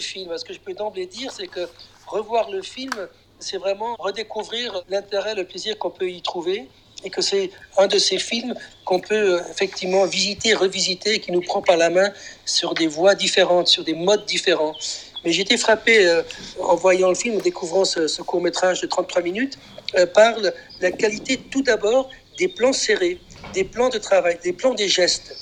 film. Ce que je peux d'emblée dire, c'est que revoir le film, c'est vraiment redécouvrir l'intérêt, le plaisir qu'on peut y trouver et que c'est un de ces films qu'on peut euh, effectivement visiter, revisiter, qui nous prend par la main sur des voies différentes, sur des modes différents. Mais été frappé euh, en voyant le film, en découvrant ce, court métrage de 33 minutes, euh, par la qualité tout d'abord des plans serrés, des plans de travail, des plans des gestes.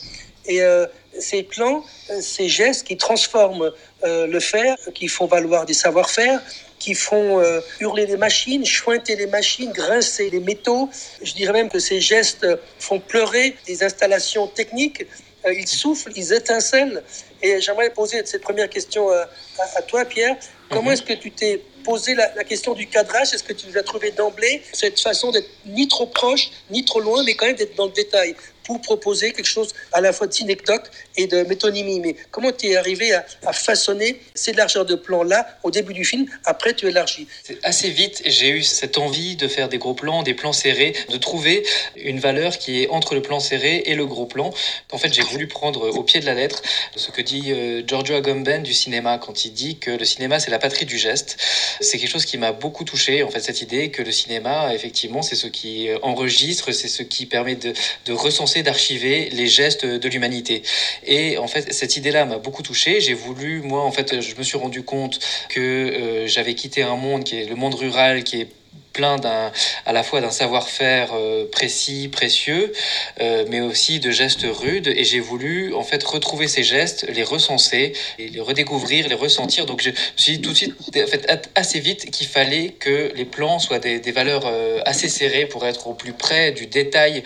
Ces plans, ces gestes qui transforment le fer, qui font valoir des savoir-faire, qui font euh, hurler les machines, chointer les machines, grincer les métaux. Je dirais même que ces gestes font pleurer des installations techniques. Euh, ils soufflent, ils étincellent. Et j'aimerais poser cette première question à, à, toi, Pierre. Comment mhm. est-ce que tu t'es posé la, la, question du cadrage? Est-ce que tu as trouvé d'emblée cette façon d'être ni trop proche, ni trop loin, mais quand même d'être dans le détail? Pour proposer quelque chose à la fois de synecdoque et de métonymie. Mais comment tu es arrivé à, façonner ces largeurs de plan-là au début du film Après, tu élargis. Assez vite, j'ai eu cette envie de faire des gros plans, des plans serrés, de trouver une valeur qui est entre le plan serré et le gros plan. En fait, j'ai voulu prendre au pied de la lettre ce que dit euh, Giorgio Agamben du cinéma quand il dit que le cinéma, c'est la patrie du geste. C'est quelque chose qui m'a beaucoup touché, en fait, cette idée que le cinéma, effectivement, c'est ce qui enregistre, c'est ce qui permet de, de recenser d'archiver les gestes de l'humanité. Et en fait, cette idée-là m'a beaucoup touché. J'ai voulu, moi, en fait, je me suis rendu compte que euh, j'avais quitté un monde qui est le monde rural, qui est plein d'un, à la fois d'un savoir-faire euh, précis, précieux, euh, mais aussi de gestes rudes. Et j'ai voulu en fait retrouver ces gestes, les recenser, les redécouvrir, les ressentir. Donc je me suis dit tout de suite, en fait, assez vite, qu'il fallait que les plans soient des, valeurs euh, assez serrées pour être au plus près du détail,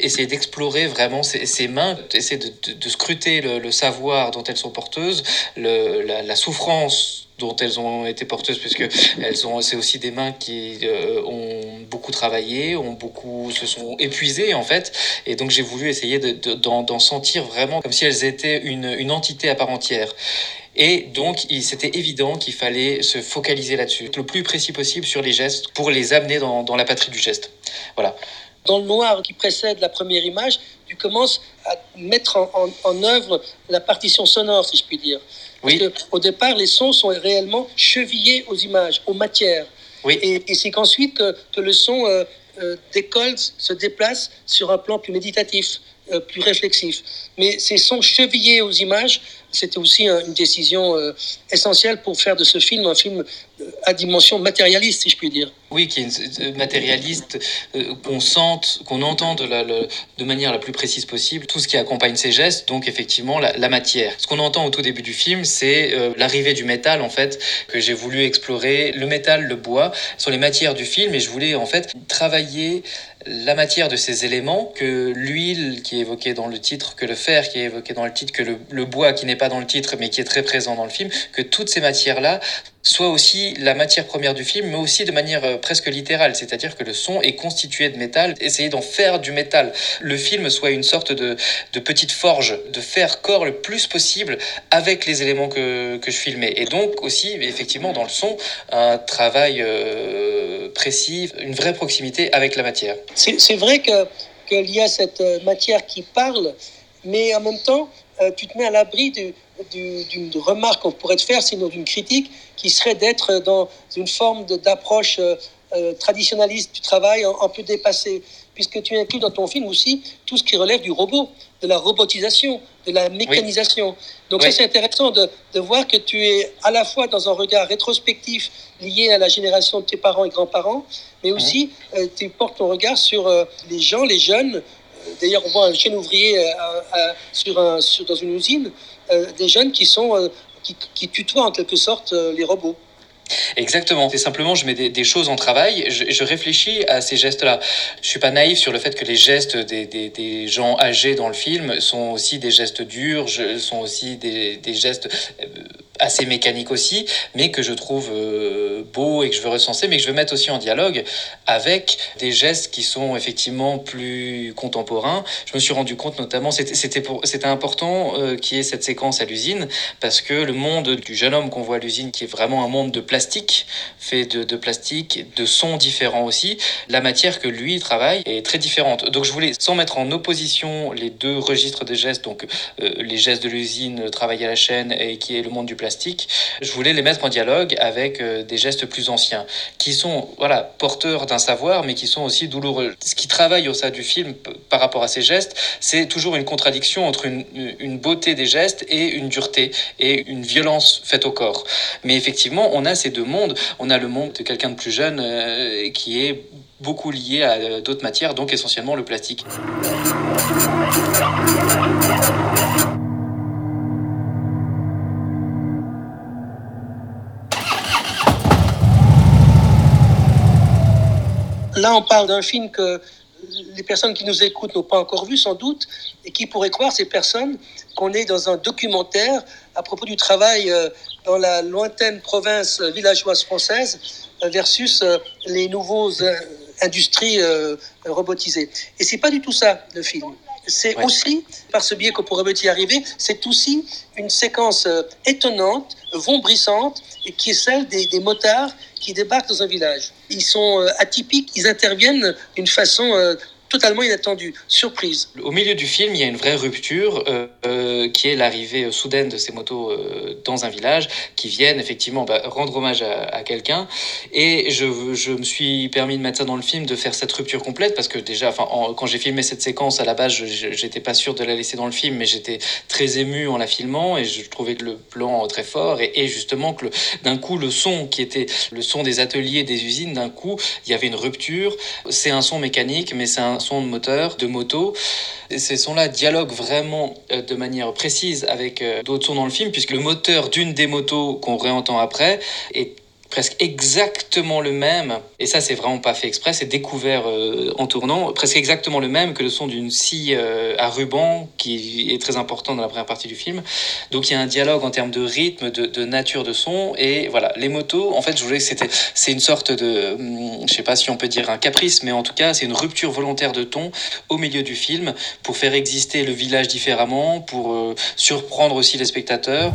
essayer d'explorer vraiment ces, mains, essayer de, scruter le, savoir dont elles sont porteuses, le, la souffrance dont elles ont été porteuses, puisque elles ont, c'est aussi des mains qui euh, ont beaucoup travaillé, ont beaucoup se sont épuisées en fait, et donc j'ai voulu essayer de, d'en, sentir vraiment comme si elles étaient une, une entité à part entière. Et donc, c'était évident qu'il fallait se focaliser là-dessus, le plus précis possible sur les gestes pour les amener dans, dans la patrie du geste. Voilà. Dans le noir qui précède la première image, tu commences à mettre en, en, en œuvre la partition sonore, si je puis dire. Oui. au départ, les sons sont réellement chevillés aux images, aux matières. Oui. Et, et c'est qu'ensuite que, que, le son euh, euh, décolle, se déplace sur un plan plus méditatif, euh, plus réflexif. Mais ces sons chevillés aux images c'était aussi une décision euh, essentielle pour faire de ce film un film euh, à dimension matérialiste, si je puis dire. Oui, qui est matérialiste, qu'on sente, qu'on entende de, de, manière la plus précise possible tout ce qui accompagne ces gestes, donc effectivement la, matière. Ce qu'on entend au tout début du film, c'est l'arrivée du métal, en fait, que j'ai voulu explorer. Le métal, le bois, sont les matières du film, et je voulais en fait travailler la matière de ces éléments, que l'huile qui est évoquée dans le titre, que le fer qui est évoqué dans le titre, que le, bois qui n'est pas dans le titre mais qui est très présent dans le film, que toutes ces matières-là soient aussi la matière première du film, mais aussi de manière euh, presque littérale, c'est-à-dire que le son est constitué de métal, essayer d'en faire du métal. Le film soit une sorte de, de petite forge, de faire corps le plus possible avec les éléments que, que je filmais. Et donc aussi, effectivement, dans le son, un travail euh, précis, une vraie proximité avec la matière. C'est vrai que qu'il y a cette euh, matière qui parle, mais en même temps, euh, tu te mets à l'abri d'une remarque qu'on pourrait te faire, sinon d'une critique, qui serait d'être dans une forme d'approche euh, euh, traditionnaliste du travail un, peu dépassée, puisque tu inclus dans ton film aussi tout ce qui relève du robot, de la robotisation, de la mécanisation. Donc ça c'est intéressant de, de, voir que tu es à la fois dans un regard rétrospectif lié à la génération de tes parents et grands-parents, mais aussi tu portes ton regard sur les gens, les jeunes, D'ailleurs, on voit un jeune ouvrier euh, euh, sur un, dans une usine, euh, des jeunes qui, sont, qui, qui tutoient en quelque sorte les robots. Exactement. C'est simplement, je mets des, choses en travail, je, réfléchis à ces gestes-là. Je suis pas naïf sur le fait que les gestes des, des, des, gens âgés dans le film sont aussi des gestes durs, je, sont aussi des, gestes assez mécanique aussi, mais que je trouve euh, beau et que je veux recenser, mais que je veux mettre aussi en dialogue avec des gestes qui sont effectivement plus contemporains. Je me suis rendu compte notamment, c'était important euh, qu'il y ait cette séquence à l'usine, parce que le monde du jeune homme qu'on voit à l'usine, qui est vraiment un monde de plastique, fait de, plastique, de sons différents aussi, la matière que lui travaille est très différente. Donc je voulais, sans mettre en opposition les deux registres de gestes, donc euh, les gestes de l'usine, travail à la chaîne, et qui est le monde du plastique, je voulais les mettre en dialogue avec des gestes plus anciens, qui sont voilà porteurs d'un savoir, mais qui sont aussi douloureux. Ce qui travaille au sein du film par rapport à ces gestes, c'est toujours une contradiction entre une, beauté des gestes et une dureté et une violence faite au corps. Mais effectivement, on a ces deux mondes. On a le monde de quelqu'un de plus jeune qui est beaucoup lié à euh, d'autres matières, donc essentiellement le plastique. Là, on parle d'un film que les personnes qui nous écoutent n'ont pas encore vu sans doute, et qui pourraient croire, ces personnes, qu'on est dans un documentaire à propos du travail euh, dans la lointaine province villageoise française euh, versus les nouveaux industrie euh, robotisée. Et c'est pas du tout ça le film. C'est aussi, par ce biais qu'on pourrait y arriver, c'est aussi une séquence euh, étonnante, vombrissante, et qui est celle des, des, motards qui débarquent dans un village. Ils sont euh, atypiques, ils interviennent d'une façon totalement inattendue, surprise. Au milieu du film, il y a une vraie rupture euh, euh, qui est l'arrivée soudaine de ces motos euh, dans un village qui viennent effectivement bah, rendre hommage à, quelqu'un. Et je, me suis permis de mettre ça dans le film, de faire cette rupture complète parce que déjà, enfin, quand j'ai filmé cette séquence à la base, j'étais pas sûr de la laisser dans le film, mais j'étais très ému en la filmant et je trouvais que le plan très fort et, et justement que d'un coup le son qui était le son des ateliers, des usines, d'un coup il y avait une rupture. C'est un son mécanique, mais c'est un son de moteur, de moto. Et ces sons-là dialoguent vraiment euh, de manière précise avec euh, d'autres sons dans le film, puisque le moteur d'une des motos qu'on réentend après est presque exactement le même, et ça c'est vraiment pas fait exprès, c'est découvert euh, en tournant, presque exactement le même que le son d'une scie euh, à ruban qui est très important dans la première partie du film. Donc il y a un dialogue en termes de rythme, de, nature de son, et voilà, les motos, en fait je voulais que c'était, c'est une sorte de, hum, je sais pas si on peut dire un caprice, mais en tout cas c'est une rupture volontaire de ton au milieu du film pour faire exister le village différemment, pour euh, surprendre aussi les spectateurs.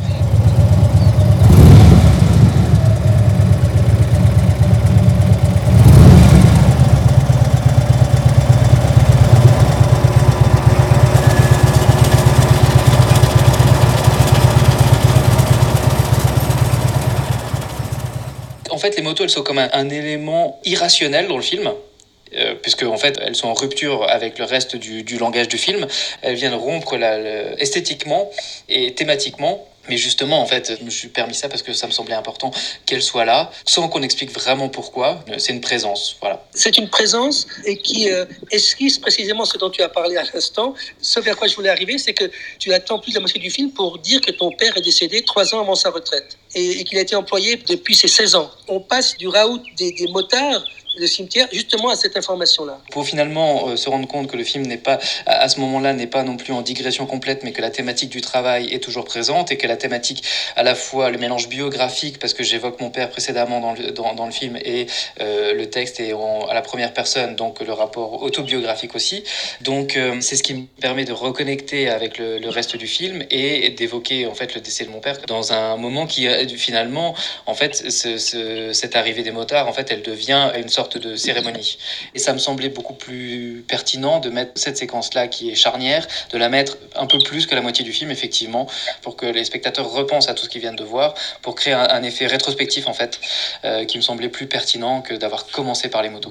Les motos, elles sont comme un, élément irrationnel dans le film. Euh, puisque en fait elles sont en rupture avec le reste du, langage du film. Elles viennent rompre la, esthétiquement et thématiquement mais justement, en fait, je me suis permis ça parce que ça me semblait important qu'elle soit là, sans qu'on explique vraiment pourquoi. C'est une présence, voilà. C'est une présence et qui euh, esquisse précisément ce dont tu as parlé à l'instant. Ce vers quoi je voulais arriver, c'est que tu attends plus la moitié du film pour dire que ton père est décédé trois ans avant sa retraite et, qu'il a été employé depuis ses 16 ans. On passe du raout des, motards le cimetière justement à cette information-là. Pour finalement euh, se rendre compte que le film n'est pas, à ce moment-là, n'est pas non plus en digression complète, mais que la thématique du travail est toujours présente et que la thématique, à la fois le mélange biographique, parce que j'évoque mon père précédemment dans le, dans, le film, et euh, le texte à la première personne, donc le rapport autobiographique aussi. Donc euh, c'est ce qui me permet de reconnecter avec le, reste du film et d'évoquer en fait le décès de mon père dans un moment qui finalement, en fait, ce, ce, cette arrivée des motards, en fait, elle devient une sorte de cérémonie. Et ça me semblait beaucoup plus pertinent de mettre cette séquence-là qui est charnière, de la mettre un peu plus que la moitié du film, effectivement, pour que les spectateurs repensent à tout ce qu'ils viennent de voir, pour créer un, effet rétrospectif, en fait, euh, qui me semblait plus pertinent que d'avoir commencé par les motos.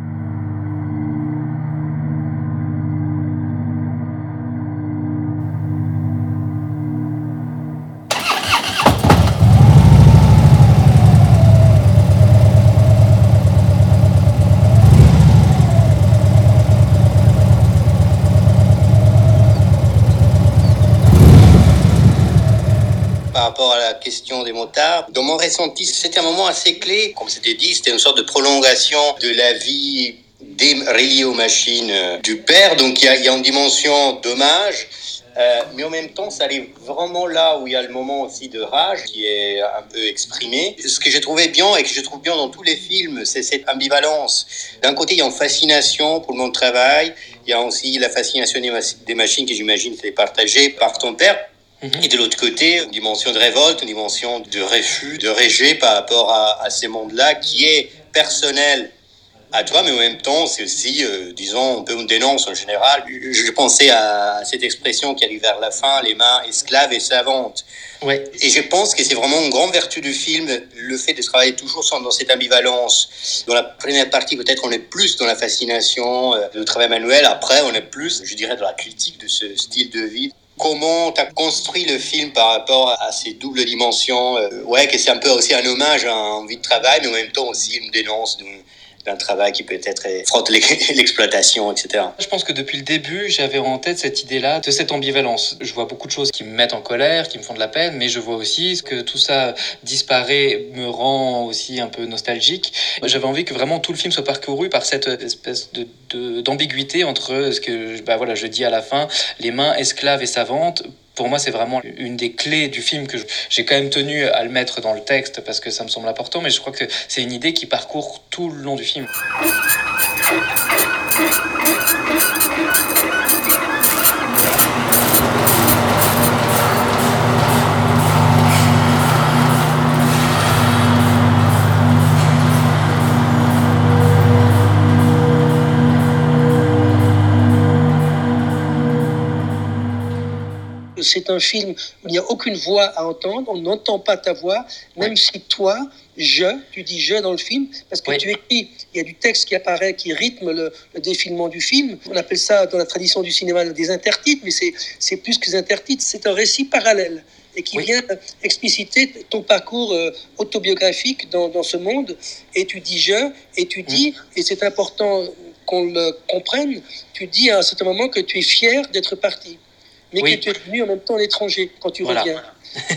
question des motards. Dans mon ressenti, c'était un moment assez clé. Comme c'était dit, c'était une sorte de prolongation de la vie reliée aux machines euh, du père. Donc il y, a, une dimension d'hommage. Euh, mais en même temps, ça arrive vraiment là où il y a le moment aussi de rage qui est un peu exprimé. Ce que j'ai trouvé bien et que je trouve bien dans tous les films, c'est cette ambivalence. D'un côté, il y a une fascination pour mon travail. Il y a aussi la fascination des machines que j'imagine est partagée par ton père. Et de l'autre côté, une dimension de révolte, une dimension de refus, de rejet par rapport à, à ces mondes-là qui est personnel à toi, mais en même temps, c'est aussi, euh, disons, un peu une dénonce en général. Je pensais à cette expression qui arrive vers la fin, les mains esclaves et savantes. Ouais. Et je pense que c'est vraiment une grande vertu du film, le fait de travailler toujours dans cette ambivalence. Dans la première partie, peut-être on est plus dans la fascination euh, du travail manuel. Après, on est plus, je dirais, dans la critique de ce style de vie. Comment tu as construit le film par rapport à ces doubles dimensions euh, Ouais, que c'est un peu aussi un hommage à une vie de travail, mais en même temps aussi une dénonce d'un travail qui peut-être frotte l'exploitation, etc. Je pense que depuis le début, j'avais en tête cette idée-là, de cette ambivalence. Je vois beaucoup de choses qui me mettent en colère, qui me font de la peine, mais je vois aussi que tout ça disparaît, me rend aussi un peu nostalgique. J'avais envie que vraiment tout le film soit parcouru par cette espèce de d'ambiguïté entre ce que bah voilà, je dis à la fin, les mains esclaves et savantes, pour moi, c'est vraiment une des clés du film que j'ai quand même tenu à le mettre dans le texte parce que ça me semble important, mais je crois que c'est une idée qui parcourt tout le long du film. C'est un film où il n'y a aucune voix à entendre, on n'entend pas ta voix, même si toi, je, tu dis je dans le film, parce que tu écris, il y a du texte qui apparaît, qui rythme le, défilement du film. On appelle ça dans la tradition du cinéma des intertitres, mais c'est plus que des intertitres, c'est un récit parallèle et qui vient expliciter ton parcours euh, autobiographique dans, dans, ce monde. Et tu dis je, et tu dis, mm. et c'est important qu'on le comprenne, tu dis à un certain moment que tu es fier d'être parti mais que tu es venu en même temps à l'étranger quand tu reviens.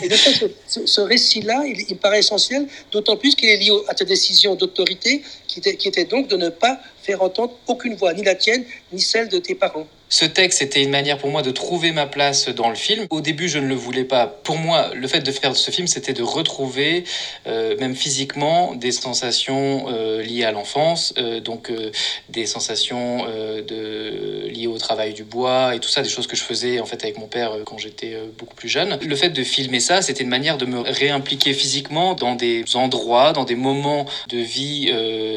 Et de fait, ce, récit-là, il, il, me paraît essentiel, d'autant plus qu'il est lié à ta décision d'autorité, qui était, qui était donc de ne pas faire entendre aucune voix, ni la tienne, ni celle de tes parents. Ce texte était une manière pour moi de trouver ma place dans le film. Au début, je ne le voulais pas. Pour moi, le fait de faire ce film, c'était de retrouver, euh, même physiquement, des sensations euh, liées à l'enfance, euh, donc des sensations liées au travail du bois et tout ça, des choses que je faisais en fait avec mon père quand j'étais beaucoup plus jeune. Le fait de filmer ça, c'était une manière de me réimpliquer physiquement dans des endroits, dans des moments de vie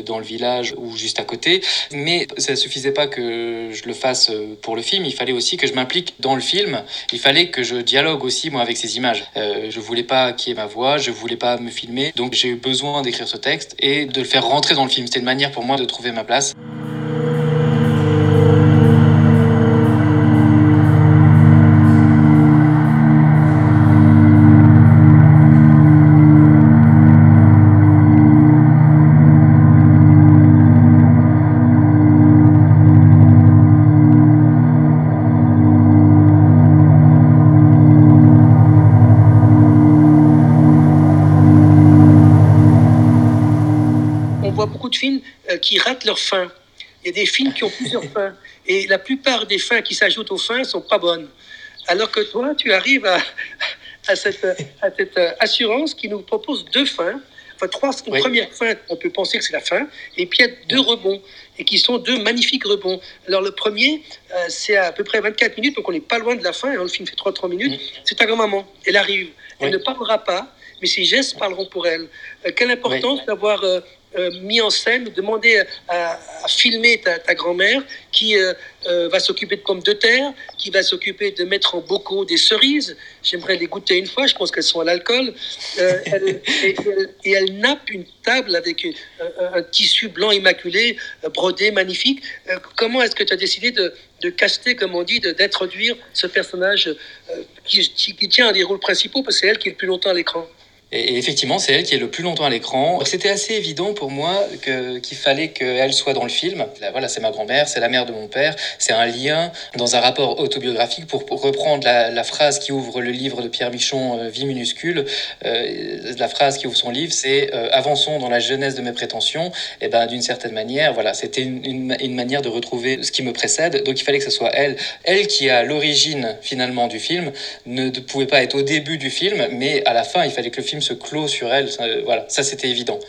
dans le village ou juste à côté. Mais ça suffisait pas que je le fasse pour le film, il fallait aussi que je m'implique dans le film. Il fallait que je dialogue aussi moi avec ces images. Euh, je voulais pas qu'il y ait ma voix, je voulais pas me filmer, donc j'ai eu besoin d'écrire ce texte et de le faire rentrer dans le film. C'était une manière pour moi de trouver ma place. Qui ratent leur fin. Il y a des films qui ont plusieurs fins. Et la plupart des fins qui s'ajoutent aux fins ne sont pas bonnes. Alors que toi, tu arrives à, à, cette, à cette, assurance qui nous propose deux fins. Enfin, trois, une première fin, on peut penser que c'est la fin. Et puis, il y a deux rebonds. Et qui sont deux magnifiques rebonds. Alors, le premier, euh, c'est à peu près 24 minutes, donc on n'est pas loin de la fin. le film fait 3-3 minutes. C'est ta grand-maman. Elle arrive. Elle ne parlera pas, mais ses gestes parleront pour elle. Euh, quelle importance d'avoir euh, euh, mis en scène, demander à, filmer ta, grand-mère qui euh, euh, va s'occuper de pommes de terre, qui va s'occuper de mettre en bocaux des cerises. J'aimerais les goûter une fois, je pense qu'elles sont à l'alcool. et, elle nappe une table avec un, tissu blanc immaculé, brodé, magnifique. comment est-ce que tu as décidé de, de caster, comme on dit, d'introduire ce personnage qui, qui, tient un des rôles principaux, parce que c'est elle qui est le plus longtemps à l'écran? Et effectivement, c'est elle qui est le plus longtemps à l'écran. C'était assez évident pour moi qu'il fallait qu'elle soit dans le film. voilà, c'est ma grand-mère, c'est la mère de mon père. C'est un lien dans un rapport autobiographique pour, reprendre la, phrase qui ouvre le livre de Pierre Michon, euh, Vie minuscule. Euh, la phrase qui ouvre son livre, c'est euh, Avançons dans la jeunesse de mes prétentions. Et ben, d'une certaine manière, voilà, c'était une, une, manière de retrouver ce qui me précède. Donc il fallait que ce soit elle. Elle qui a l'origine finalement du film ne pouvait pas être au début du film, mais à la fin, il fallait que le film se clôt sur elle. Ça, voilà, ça c'était évident.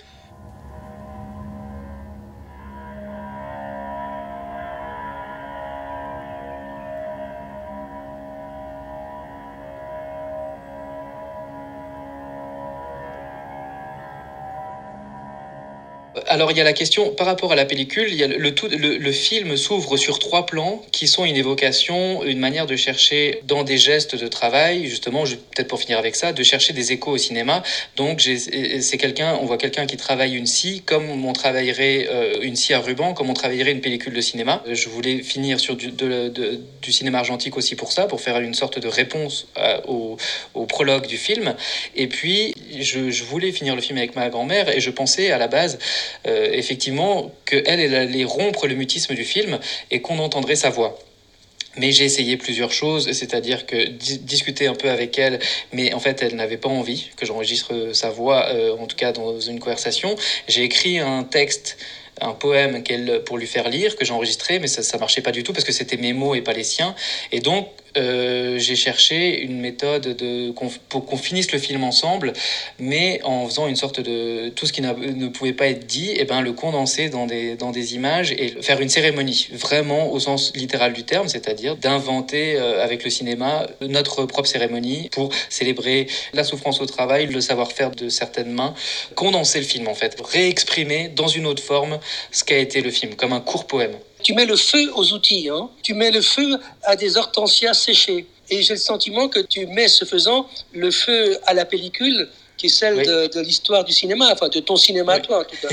Alors il y a la question par rapport à la pellicule, le, film s'ouvre sur trois plans qui sont une évocation, une manière de chercher dans des gestes de travail, justement, peut-être pour finir avec ça, de chercher des échos au cinéma. Donc c'est quelqu'un, on voit quelqu'un qui travaille une scie comme on travaillerait euh, une scie à ruban, comme on travaillerait une pellicule de cinéma. Je voulais finir sur du, cinéma argentique aussi pour ça, pour faire une sorte de réponse euh, au, prologue du film. Et puis je voulais finir le film avec ma grand-mère et je pensais à la base euh, effectivement qu'elle, elle allait rompre le mutisme du film et qu'on entendrait sa voix. Mais j'ai essayé plusieurs choses, c'est-à-dire que discuter un peu avec elle, mais en fait elle n'avait pas envie que j'enregistre sa voix, euh, en tout cas dans une conversation. J'ai écrit un texte un poème qu'elle pour lui faire lire que j'ai enregistré mais ça ça marchait pas du tout parce que c'était mes mots et pas les siens et donc euh, j'ai cherché une méthode de, pour qu'on finisse le film ensemble, mais en faisant une sorte de tout ce qui ne pouvait pas être dit, et eh ben le condenser dans des, dans des images et faire une cérémonie, vraiment au sens littéral du terme, c'est-à-dire d'inventer euh, avec le cinéma notre propre cérémonie pour célébrer la souffrance au travail, le savoir-faire de certaines mains, condenser le film en fait, réexprimer dans une autre forme ce qu'a été le film, comme un court poème. Tu mets le feu aux outils, hein. tu mets le feu à des hortensias séchées. Et j'ai le sentiment que tu mets, ce faisant, le feu à la pellicule qui est celle de, l'histoire du cinéma, enfin de ton cinéma toi en tout cas.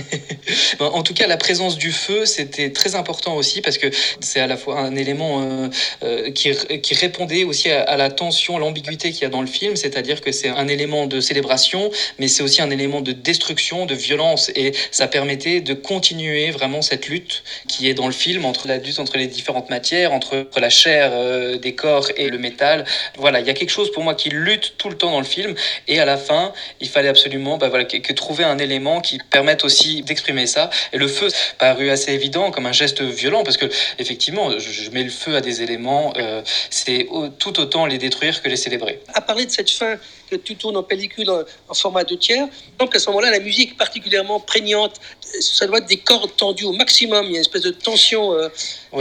en tout cas, la présence du feu, c'était très important aussi parce que c'est à la fois un élément euh, euh, qui, qui, répondait aussi à, la tension, l'ambiguïté qu'il y a dans le film, c'est-à-dire que c'est un élément de célébration, mais c'est aussi un élément de destruction, de violence, et ça permettait de continuer vraiment cette lutte qui est dans le film entre la lutte entre les différentes matières, entre la chair euh, des corps et le métal. Voilà, il y a quelque chose pour moi qui lutte tout le temps dans le film, et à la fin, il fallait absolument bah, voilà, que, trouver un élément qui permette aussi d'exprimer ça. Et le feu paru assez évident comme un geste violent parce que effectivement, je, mets le feu à des éléments, euh, c'est tout autant les détruire que les célébrer. À parler de cette fin que tu tournes en pellicule en, format de tiers. Donc à ce moment-là, la musique particulièrement prégnante, ça doit être des cordes tendues au maximum, il y a une espèce de tension. Euh,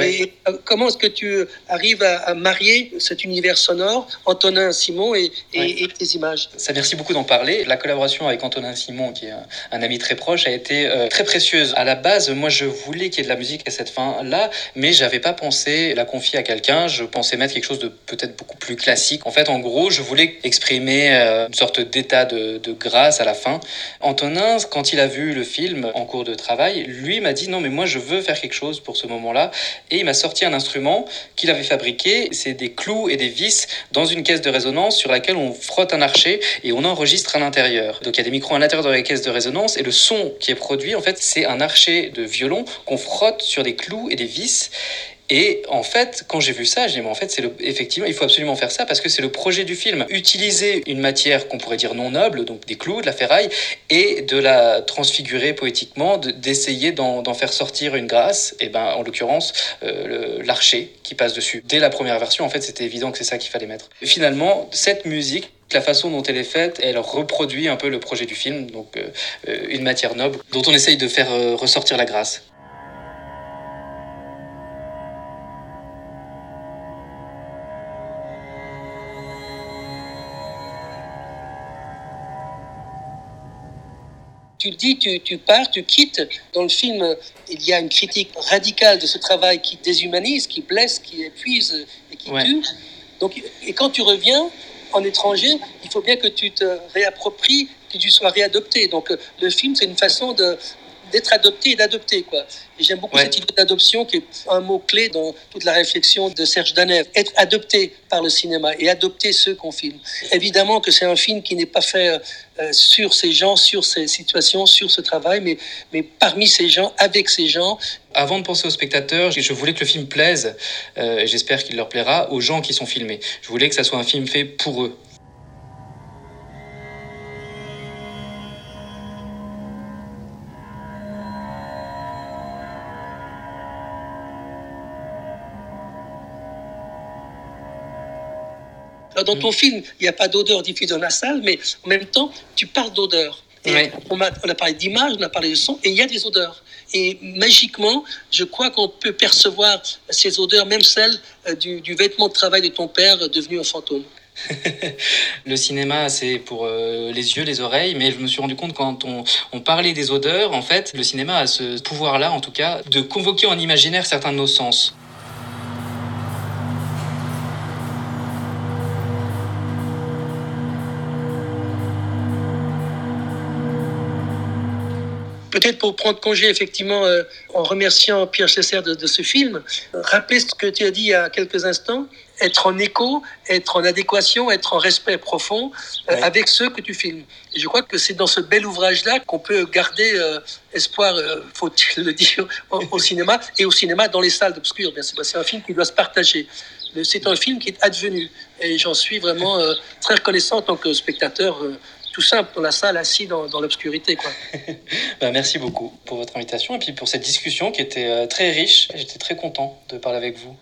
et euh, comment est-ce que tu arrives à, marier cet univers sonore, Antonin Simon et, et, tes images? Ça, merci beaucoup d'en parler. La collaboration avec Antonin Simon, qui est un, ami très proche, a été euh, très précieuse. À la base, moi, je voulais qu'il y ait de la musique à cette fin-là, mais j'avais pas pensé la confier à quelqu'un. Je pensais mettre quelque chose de peut-être beaucoup plus classique. En fait, en gros, je voulais exprimer euh, une sorte d'état de, grâce à la fin. Antonin, quand il a vu le film en cours de travail, lui m'a dit non mais moi je veux faire quelque chose pour ce moment-là et il m'a sorti un instrument qu'il avait fabriqué, c'est des clous et des vis dans une caisse de résonance sur laquelle on frotte un archer et on enregistre à l'intérieur. Donc il y a des micros à l'intérieur de la caisse de résonance et le son qui est produit en fait c'est un archer de violon qu'on frotte sur des clous et des vis et en fait, quand j'ai vu ça, j'ai dit, mais en fait, c'est effectivement, il faut absolument faire ça parce que c'est le projet du film. Utiliser une matière qu'on pourrait dire non noble, donc des clous, de la ferraille, et de la transfigurer poétiquement, d'essayer d'en faire sortir une grâce, et ben, en l'occurrence, euh, l'archer qui passe dessus. Dès la première version, en fait, c'était évident que c'est ça qu'il fallait mettre. Et finalement, cette musique, la façon dont elle est faite, elle reproduit un peu le projet du film, donc euh, euh, une matière noble dont on essaye de faire ressortir la grâce. Tu le dis, tu, pars, tu quittes. Dans le film, il y a une critique radicale de ce travail qui déshumanise, qui blesse, qui épuise et qui tue. Donc, et quand tu reviens en étranger, il faut bien que tu te réappropries, que tu sois réadopté. Donc le film, c'est une façon de, d'être adopté et d'adopter. Quoi. J'aime beaucoup cette idée d'adoption qui est un mot-clé dans toute la réflexion de Serge Danev. Être adopté par le cinéma et adopter ceux qu'on filme. Évidemment que c'est un film qui n'est pas fait euh, sur ces gens, sur ces situations, sur ce travail, mais, mais parmi ces gens, avec ces gens. Avant de penser aux spectateurs, je voulais que le film plaise, euh, et j'espère qu'il leur plaira, aux gens qui sont filmés. Je voulais que ça soit un film fait pour eux. Dans ton mm. film, il n'y a pas d'odeur diffusée dans la salle, mais en même temps, tu parles d'odeur. On, a, on, a, parlé d'image, on a parlé de son, et il y a des odeurs. Et magiquement, je crois qu'on peut percevoir ces odeurs, même celles euh, du, du, vêtement de travail de ton père devenu un fantôme. le cinéma, c'est pour euh, les yeux, les oreilles, mais je me suis rendu compte quand on, on parlait des odeurs, en fait, le cinéma a ce pouvoir-là, en tout cas, de convoquer en imaginaire certains de nos sens. Peut-être pour prendre congé, effectivement, euh, en remerciant Pierre Chesser de, de, ce film, rappeler ce que tu as dit il y a quelques instants, être en écho, être en adéquation, être en respect profond euh, avec ceux que tu filmes. Et je crois que c'est dans ce bel ouvrage-là qu'on peut garder euh, espoir, faut-il le dire, au, au, cinéma, et au cinéma dans les salles d'obscur. C'est un film qui doit se partager. C'est un film qui est advenu. Et j'en suis vraiment très reconnaissant en tant que spectateur tout simple dans la salle, assis dans, dans l'obscurité. ben, merci beaucoup pour votre invitation et puis pour cette discussion qui était euh, très riche. J'étais très content de parler avec vous.